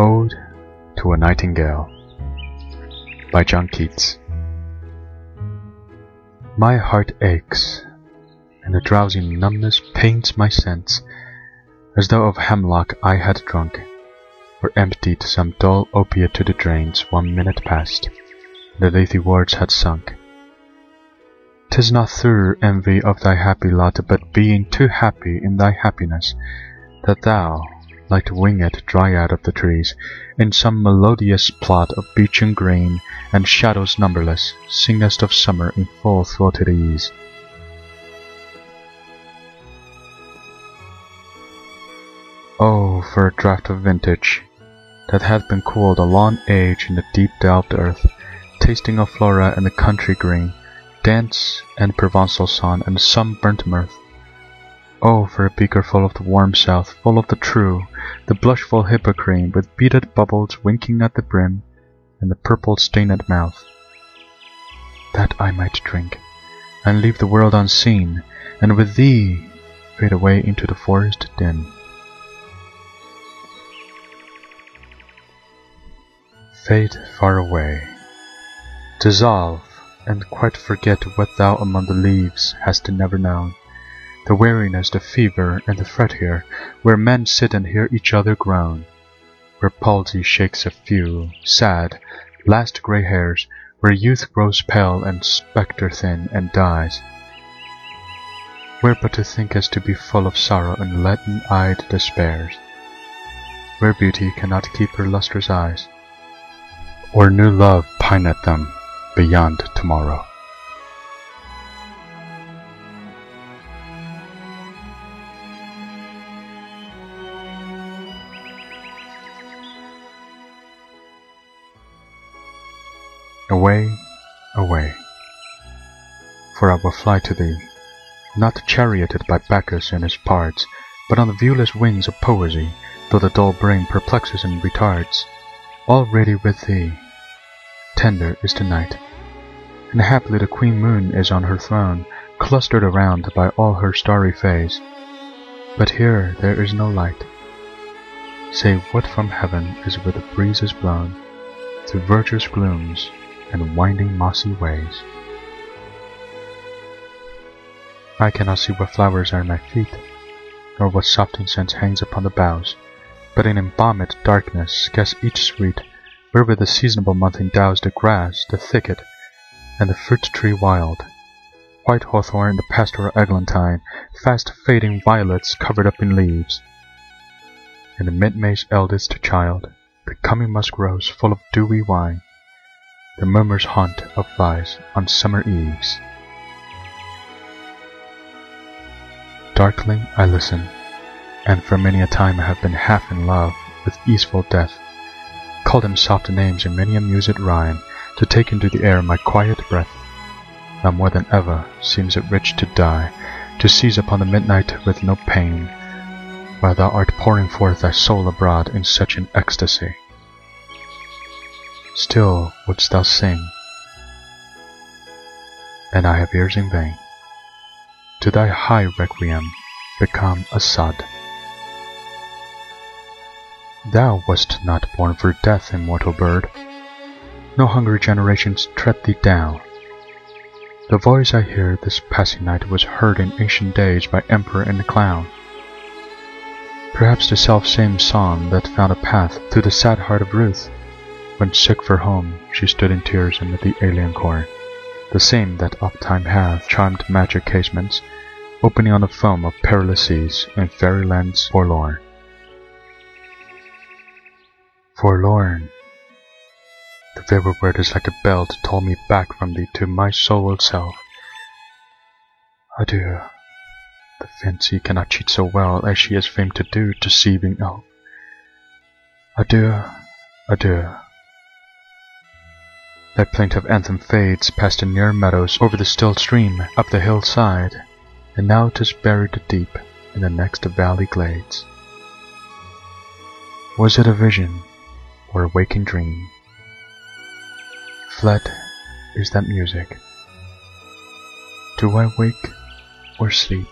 Ode to a Nightingale by John Keats My heart aches, and a drowsy numbness pains my sense, As though of hemlock I had drunk, or emptied Some dull opiate to the drains one minute past, the Lethe-wards had sunk. 'Tis not through envy of thy happy lot, but being too happy in thy happiness, That thou, like winged dryad of the trees, In some melodious plot of beechen green And shadows numberless, singest of summer in full throated ease. Oh, for a draught of vintage, that hath been cooled a long age in the deep delved earth, tasting of flora and the country green, dance and Provençal song and sunburnt mirth. Oh, for a beaker full of the warm south, full of the true, the blushful hippocrene, with beaded bubbles winking at the brim, and the purple stained mouth. That I might drink, and leave the world unseen, and with thee fade away into the forest dim. Fade far away, dissolve, and quite forget what thou among the leaves hast never known the weariness, the fever, and the fret here, where men sit and hear each other groan, where palsy shakes a few, sad, last grey hairs, where youth grows pale and spectre thin and dies. Where but to think is to be full of sorrow and leaden-eyed despairs, where beauty cannot keep her lustrous eyes, or new love pine at them beyond tomorrow. Away, away, for I will fly to thee, not charioted by Bacchus and his parts, but on the viewless wings of poesy, though the dull brain perplexes and retards. Already with thee, tender is the night, and happily the queen moon is on her throne, clustered around by all her starry face. But here there is no light, save what from heaven is with the breezes blown, through verdurous glooms and winding mossy ways. I cannot see what flowers are at my feet, nor what soft incense hangs upon the boughs, but in embalmed darkness guess each sweet, wherewith the seasonable month endows the grass, the thicket, and the fruit tree wild. White hawthorn, the pastoral eglantine, fast fading violets covered up in leaves, and the mid-May's eldest child, the coming musk rose full of dewy wine, the murmurs haunt of flies on summer eves. Darkling I listen, and for many a time I have been half in love with easeful death, called him soft names in many a mused rhyme, to take into the air my quiet breath. Now more than ever seems it rich to die, to seize upon the midnight with no pain, while thou art pouring forth thy soul abroad in such an ecstasy. Still wouldst thou sing, and I have ears in vain, to thy high requiem become a sod. Thou wast not born for death, immortal bird, no hungry generations tread thee down. The voice I hear this passing night was heard in ancient days by emperor and clown. Perhaps the self-same song that found a path through the sad heart of Ruth, when sick for home, she stood in tears amid the alien corn, the same that oft-time hath charmed magic casements, opening on the foam of perilous seas in fairylands forlorn. Forlorn! The very word is like a bell to toll me back from thee to my sole self. Adieu! The fancy cannot cheat so well as she is famed to do, deceiving elf. Adieu! Adieu! Thy plaintive anthem fades past the near meadows, over the still stream, up the hillside, and now 'tis buried deep in the next valley glades. Was it a vision or a waking dream? Fled is that music. Do I wake or sleep?